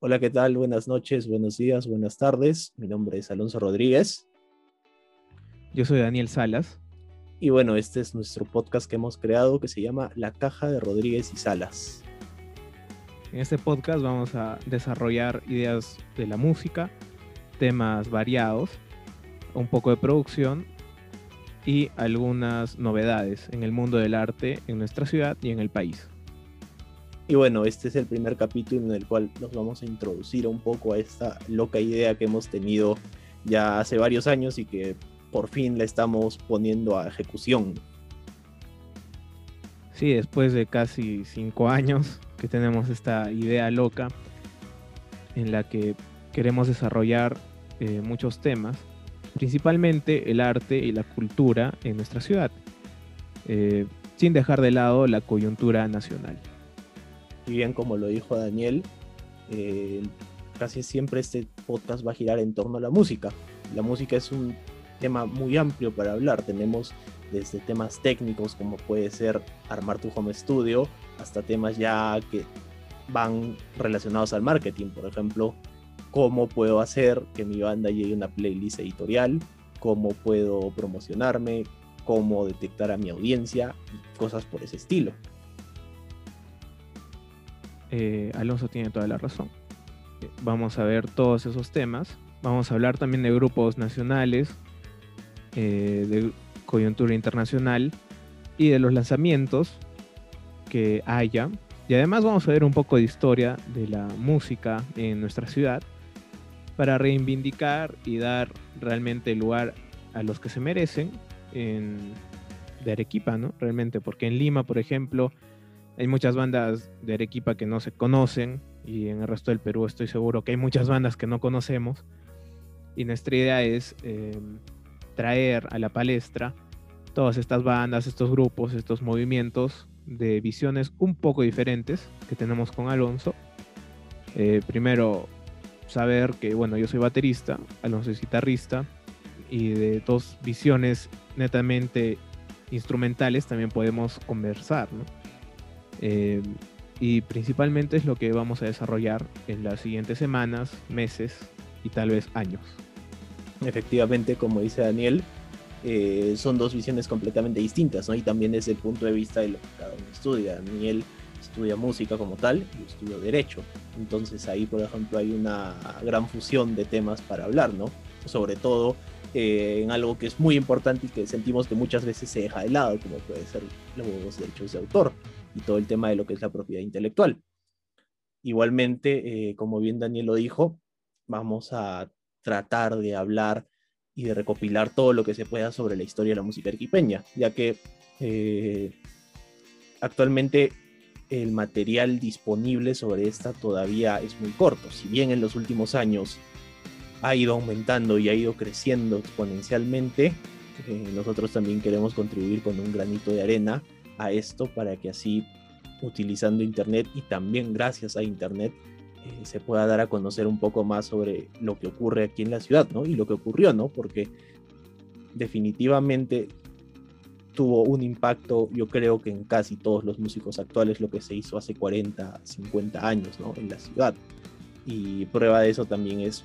Hola, ¿qué tal? Buenas noches, buenos días, buenas tardes. Mi nombre es Alonso Rodríguez. Yo soy Daniel Salas. Y bueno, este es nuestro podcast que hemos creado que se llama La Caja de Rodríguez y Salas. En este podcast vamos a desarrollar ideas de la música, temas variados, un poco de producción y algunas novedades en el mundo del arte en nuestra ciudad y en el país. Y bueno, este es el primer capítulo en el cual nos vamos a introducir un poco a esta loca idea que hemos tenido ya hace varios años y que por fin la estamos poniendo a ejecución. Sí, después de casi cinco años que tenemos esta idea loca en la que queremos desarrollar eh, muchos temas, principalmente el arte y la cultura en nuestra ciudad, eh, sin dejar de lado la coyuntura nacional y bien como lo dijo Daniel, eh, casi siempre este podcast va a girar en torno a la música. La música es un tema muy amplio para hablar. Tenemos desde temas técnicos como puede ser armar tu home studio hasta temas ya que van relacionados al marketing. Por ejemplo, cómo puedo hacer que mi banda llegue a una playlist editorial, cómo puedo promocionarme, cómo detectar a mi audiencia cosas por ese estilo. Eh, Alonso tiene toda la razón. Vamos a ver todos esos temas. Vamos a hablar también de grupos nacionales, eh, de coyuntura internacional y de los lanzamientos que haya. Y además vamos a ver un poco de historia de la música en nuestra ciudad para reivindicar y dar realmente lugar a los que se merecen de Arequipa, ¿no? Realmente, porque en Lima, por ejemplo, hay muchas bandas de Arequipa que no se conocen y en el resto del Perú estoy seguro que hay muchas bandas que no conocemos. Y nuestra idea es em, traer a la palestra todas estas bandas, estos grupos, estos movimientos de visiones un poco diferentes que tenemos con Alonso. Eh, primero, saber que, bueno, yo soy baterista, Alonso es guitarrista, y de dos visiones netamente instrumentales también podemos conversar, ¿no? Eh, y principalmente es lo que vamos a desarrollar en las siguientes semanas, meses y tal vez años. Efectivamente, como dice Daniel, eh, son dos visiones completamente distintas, ¿no? Y también desde el punto de vista de lo que cada uno estudia. Daniel estudia música como tal, yo estudio derecho. Entonces ahí, por ejemplo, hay una gran fusión de temas para hablar, ¿no? Sobre todo eh, en algo que es muy importante y que sentimos que muchas veces se deja de lado, como puede ser los derechos de autor y todo el tema de lo que es la propiedad intelectual. Igualmente, eh, como bien Daniel lo dijo, vamos a tratar de hablar y de recopilar todo lo que se pueda sobre la historia de la música arequipeña, ya que eh, actualmente el material disponible sobre esta todavía es muy corto. Si bien en los últimos años ha ido aumentando y ha ido creciendo exponencialmente, eh, nosotros también queremos contribuir con un granito de arena a esto para que así utilizando Internet y también gracias a Internet eh, se pueda dar a conocer un poco más sobre lo que ocurre aquí en la ciudad, ¿no? Y lo que ocurrió, ¿no? Porque definitivamente tuvo un impacto, yo creo que en casi todos los músicos actuales, lo que se hizo hace 40, 50 años, ¿no? En la ciudad. Y prueba de eso también es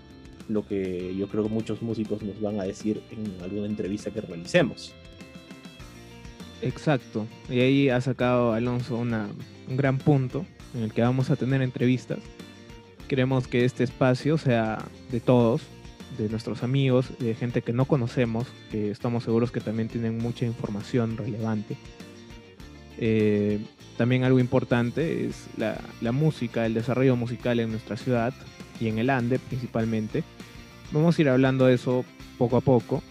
lo que yo creo que muchos músicos nos van a decir en alguna entrevista que realicemos. Exacto. Y ahí ha sacado Alonso un gran punto en el que vamos a tener entrevistas. Queremos que este espacio sea de todos, de nuestros amigos, de gente que no conocemos, que estamos seguros que también tienen mucha información relevante. Eh, también algo importante es la, la, música, el desarrollo musical en nuestra ciudad y en el Ande principalmente. Vamos a ir hablando de eso poco a poco.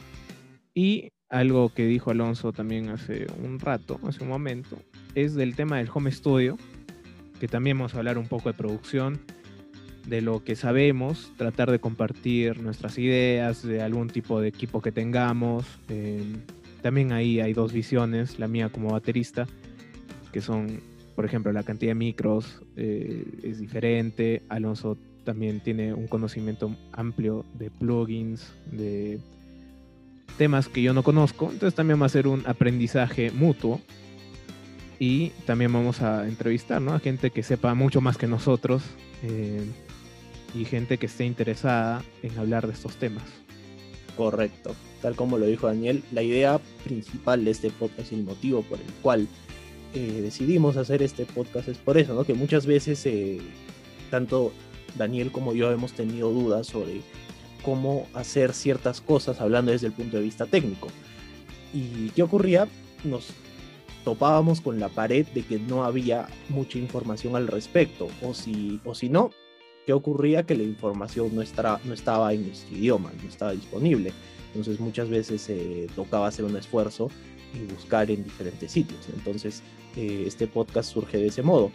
Y algo que dijo Alonso también hace un rato, hace un momento, es del tema del home studio, que también vamos a hablar un poco de producción, de lo que sabemos, tratar de compartir nuestras ideas, de algún tipo de equipo que tengamos. Em, también ahí hay dos visiones, la mía como baterista, que son, por ejemplo, la cantidad de micros eh, es diferente, Alonso también tiene un conocimiento amplio de plugins, de temas que yo no conozco, entonces también va a ser un aprendizaje mutuo y también vamos a entrevistar a gente que sepa mucho más que nosotros. Eh, y gente que esté interesada en hablar de estos temas. Correcto, tal como lo dijo Daniel, la idea principal de este podcast y el motivo por el cual eh, decidimos hacer este podcast es por eso, ¿no? Que muchas veces eh, tanto Daniel como yo hemos tenido dudas sobre cómo hacer ciertas cosas hablando desde el punto de vista técnico. ¿Y qué ocurría? Nos topábamos con la pared de que no había mucha información al respecto, o si, o si no, ¿qué ocurría? Que la información no, no estaba en nuestro idioma, no estaba disponible. Entonces muchas veces se tocaba hacer un esfuerzo y buscar en diferentes sitios. Entonces eh, este podcast surge de ese modo,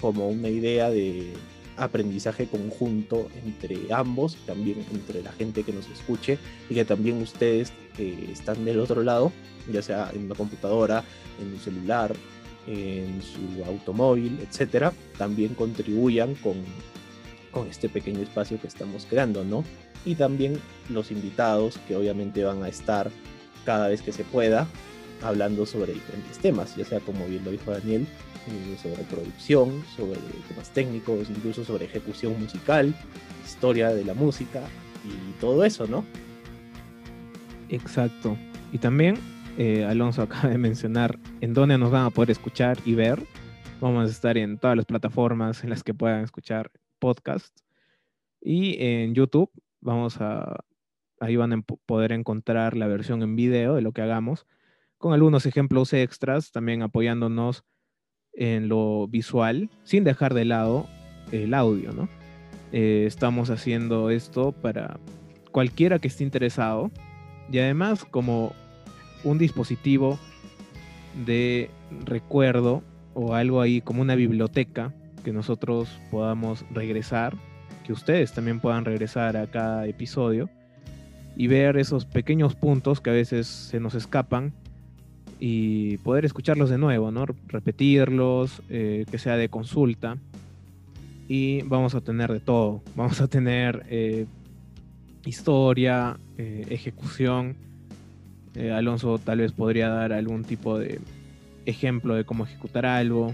como una idea de aprendizaje conjunto entre ambos, también entre la gente que nos escuche y que también ustedes que están del otro lado, ya sea en una computadora, en un celular, en su automóvil, etcétera, también contribuyan con, con este pequeño espacio que estamos creando, ¿no? Y también los invitados que obviamente van a estar cada vez que se pueda hablando sobre diferentes temas, ya sea como bien lo dijo Daniel, sobre producción, sobre temas técnicos, incluso sobre ejecución musical, historia de la música y todo eso, ¿no? Exacto. Y también eh, Alonso acaba de mencionar en dónde nos van a poder escuchar y ver. Vamos a estar en todas las plataformas en las que puedan escuchar podcast. Y en YouTube vamos a, ahí van a poder encontrar la versión en video de lo que hagamos, con algunos ejemplos extras, también apoyándonos en lo visual, sin dejar de lado el audio, ¿no? Eh, estamos haciendo esto para cualquiera que esté interesado y además como un dispositivo de recuerdo o algo ahí como una biblioteca que nosotros podamos regresar, que ustedes también puedan regresar a cada episodio y ver esos pequeños puntos que a veces se nos escapan y poder escucharlos de nuevo, ¿no? Repetirlos, eh, que sea de consulta. Y vamos a tener de todo. Vamos a tener eh, historia, eh, ejecución. Alonso tal vez podría dar algún tipo de ejemplo de cómo ejecutar algo.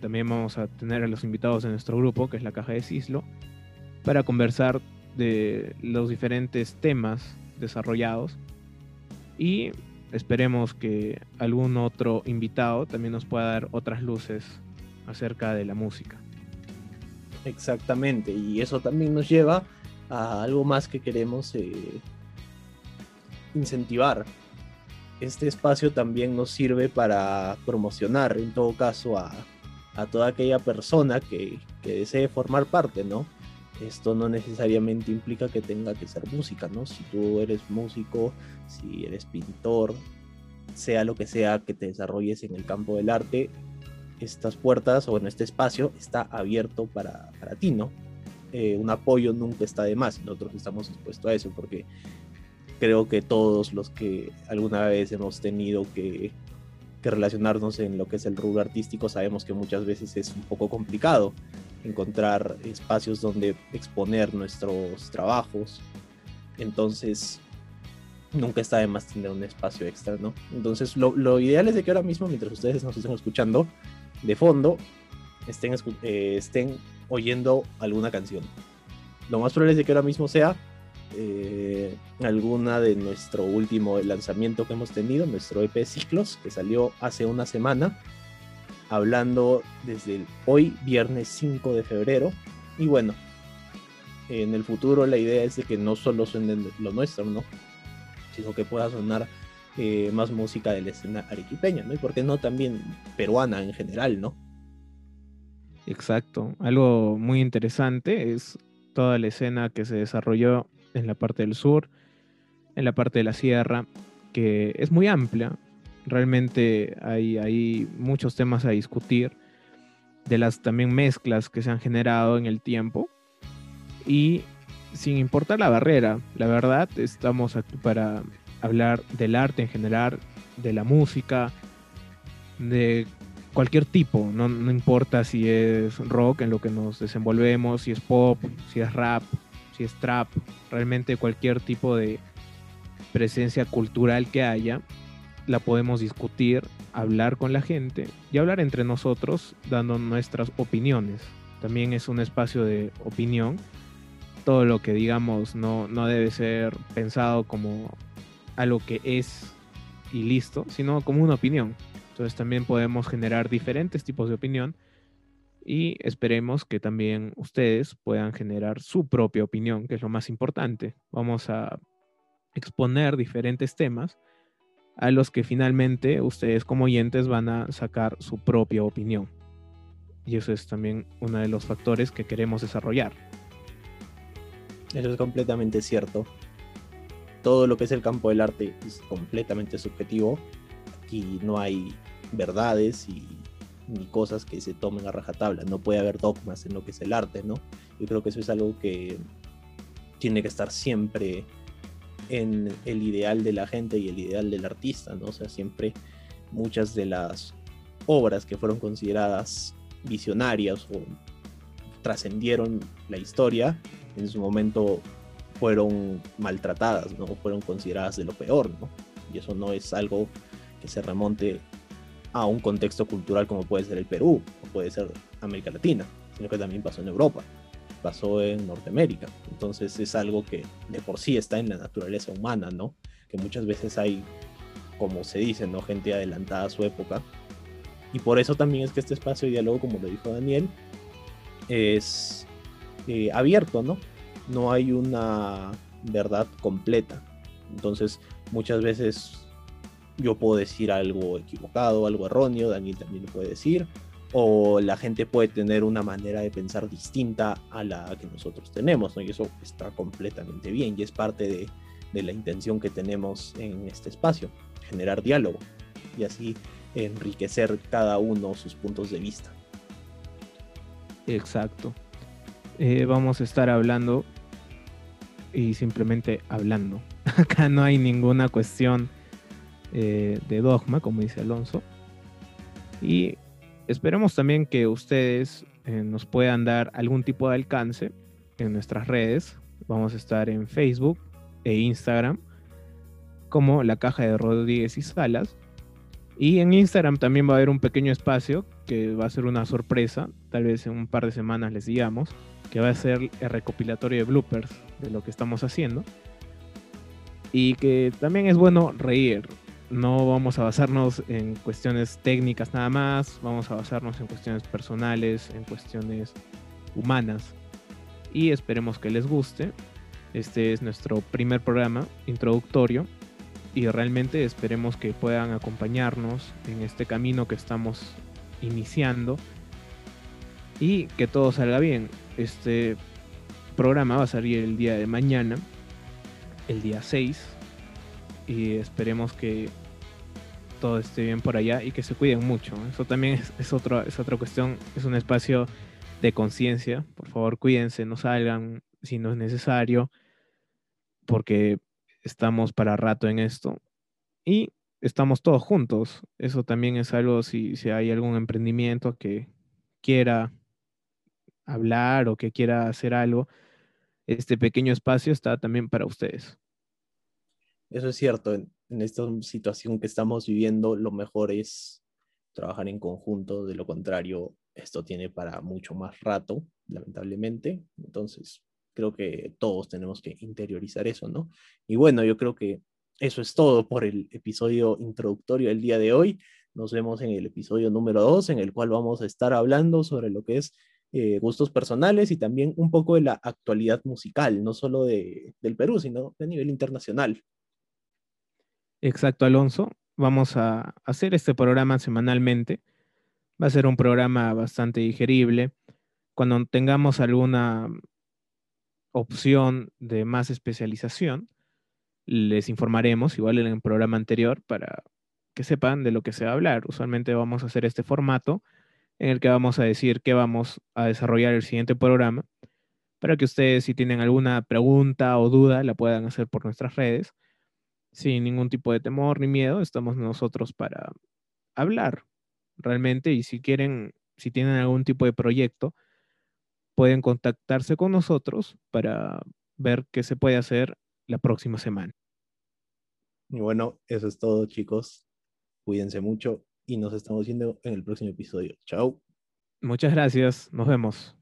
también vamos a tener a los invitados en nuestro grupo, que es la caja de Cislo, para conversar de los diferentes temas desarrollados. Y esperemos que algún otro invitado también nos pueda dar otras luces acerca de la música. Exactamente, y eso también nos lleva a algo más que queremos eh, incentivar. Este espacio también nos sirve para promocionar, en todo caso, a, toda aquella persona que, que desee formar parte, ¿no? Esto no necesariamente implica que tenga que ser música, ¿no? Si tú eres músico, si eres pintor, sea lo que sea que te desarrolles en el campo del arte, estas puertas o en este espacio está abierto para, para ti, ¿no? Eh, un apoyo nunca está de más, nosotros estamos dispuestos a eso porque creo que todos los que alguna vez hemos tenido que, que relacionarnos en lo que es el rubro artístico sabemos que muchas veces es un poco complicado encontrar espacios donde exponer nuestros trabajos. Entonces, nunca está de más tener un espacio extra, ¿no? Entonces, lo, ideal es de que ahora mismo, mientras ustedes nos estén escuchando, de fondo, estén, eh, estén oyendo alguna canción. Lo más probable es de que ahora mismo sea eh, alguna de nuestro último lanzamiento que hemos tenido, nuestro EP Ciclos, que salió hace una semana hablando desde hoy, viernes 5 de febrero. Y bueno, en el futuro la idea es de que no solo suene lo nuestro, ¿no? Sino que pueda sonar eh, más música de la escena arequipeña, ¿no? Y por qué no también peruana en general, ¿no? Exacto. Algo muy interesante es toda la escena que se desarrolló en la parte del sur, en la parte de la sierra, que es muy amplia, Realmente hay, hay muchos temas a discutir de las también mezclas que se han generado en el tiempo. Y sin importar la barrera, la verdad, estamos aquí para hablar del arte en general, de la música, de cualquier tipo, no, no, importa si es rock en lo que nos desenvolvemos, si es pop, si es rap, si es trap, realmente cualquier tipo de presencia cultural que haya, la podemos discutir, hablar con la gente y hablar entre nosotros dando nuestras opiniones. También es un espacio de opinión todo lo que digamos no, no debe ser pensado como algo que es y listo, sino como una opinión. Entonces también podemos generar diferentes tipos de opinión y esperemos que también ustedes puedan generar su propia opinión, que es lo más importante. Vamos a exponer diferentes temas a los que finalmente ustedes como oyentes van a sacar su propia opinión. Y eso es también uno de los factores que queremos desarrollar. Eso es completamente cierto. Todo lo que es el campo del arte es completamente subjetivo. Aquí no hay verdades y ni cosas que se tomen a rajatabla. No puede haber dogmas en lo que es el arte, ¿no? Yo creo que eso es algo que tiene que estar siempre en el ideal de la gente y el ideal del artista, ¿no? O sea, siempre muchas de las obras que fueron consideradas visionarias o trascendieron la historia, en su momento fueron maltratadas, ¿no? Fueron consideradas de lo peor, ¿no? Y eso no es algo que se remonte a un contexto cultural como puede ser el Perú o puede ser América Latina, sino que también pasó en Europa, pasó en Norteamérica. Entonces es algo que de por sí está en la naturaleza humana, ¿no? Que muchas veces hay, como se dice, ¿no? Gente adelantada a su época. Y por eso también es que este espacio de diálogo, como lo dijo Daniel, es eh, abierto, ¿no? No hay una verdad completa. Entonces, muchas veces yo puedo decir algo equivocado, algo erróneo, Daniel también lo puede decir, o la gente puede tener una manera de pensar distinta a la que nosotros tenemos, ¿no? y eso está completamente bien y es parte de, la intención que tenemos en este espacio, generar diálogo y así enriquecer cada uno sus puntos de vista. Exacto. Eh, vamos a estar hablando y simplemente hablando. Acá no hay ninguna cuestión eh, de dogma, como dice Alonso. Y esperemos también que ustedes eh, nos puedan dar algún tipo de alcance en nuestras redes. Vamos a estar en Facebook e Instagram como la caja de Rodríguez y Salas. Y en Instagram también va a haber un pequeño espacio que va a ser una sorpresa, tal vez en un par de semanas les digamos, que va a ser el recopilatorio de bloopers de lo que estamos haciendo. Y que también es bueno reír, no vamos a basarnos en cuestiones técnicas nada más, vamos a basarnos en cuestiones personales, en cuestiones humanas. Y esperemos que les guste. Este es nuestro primer programa introductorio y realmente esperemos que puedan acompañarnos en este camino que estamos iniciando y que todo salga bien. Este programa va a salir el día de mañana, el día 6, y esperemos que todo esté bien por allá y que se cuiden mucho. Eso también es, es, otra cuestión, es un espacio de conciencia. Por favor, cuídense, no salgan si no es necesario, porque estamos para rato en esto. Y estamos todos juntos. Eso también es algo, si, si hay algún emprendimiento que quiera hablar o que quiera hacer algo, este pequeño espacio está también para ustedes. Eso es cierto en esta situación que estamos viviendo, lo mejor es trabajar en conjunto, de lo contrario, esto tiene para mucho más rato, lamentablemente. Entonces, creo que todos tenemos que interiorizar eso, ¿no? Y bueno, yo creo que eso es todo por el episodio introductorio del día de hoy. Nos vemos en el episodio número 2, en el cual vamos a estar hablando sobre lo que es eh, gustos personales y también un poco de la actualidad musical, no solo de, del Perú, sino a nivel internacional. Exacto, Alonso. Vamos a hacer este programa semanalmente. Va a ser un programa bastante digerible. Cuando tengamos alguna opción de más especialización, les informaremos, igual en el programa anterior, para que sepan de lo que se va a hablar. Usualmente vamos a hacer este formato en el que vamos a decir que vamos a desarrollar el siguiente programa, para que ustedes si tienen alguna pregunta o duda la puedan hacer por nuestras redes sin ningún tipo de temor ni miedo, estamos nosotros para hablar realmente y si quieren, si tienen algún tipo de proyecto, pueden contactarse con nosotros para ver qué se puede hacer la próxima semana. Y bueno, eso es todo chicos. Cuídense mucho y nos estamos viendo en el próximo episodio. Chao. Muchas gracias. Nos vemos.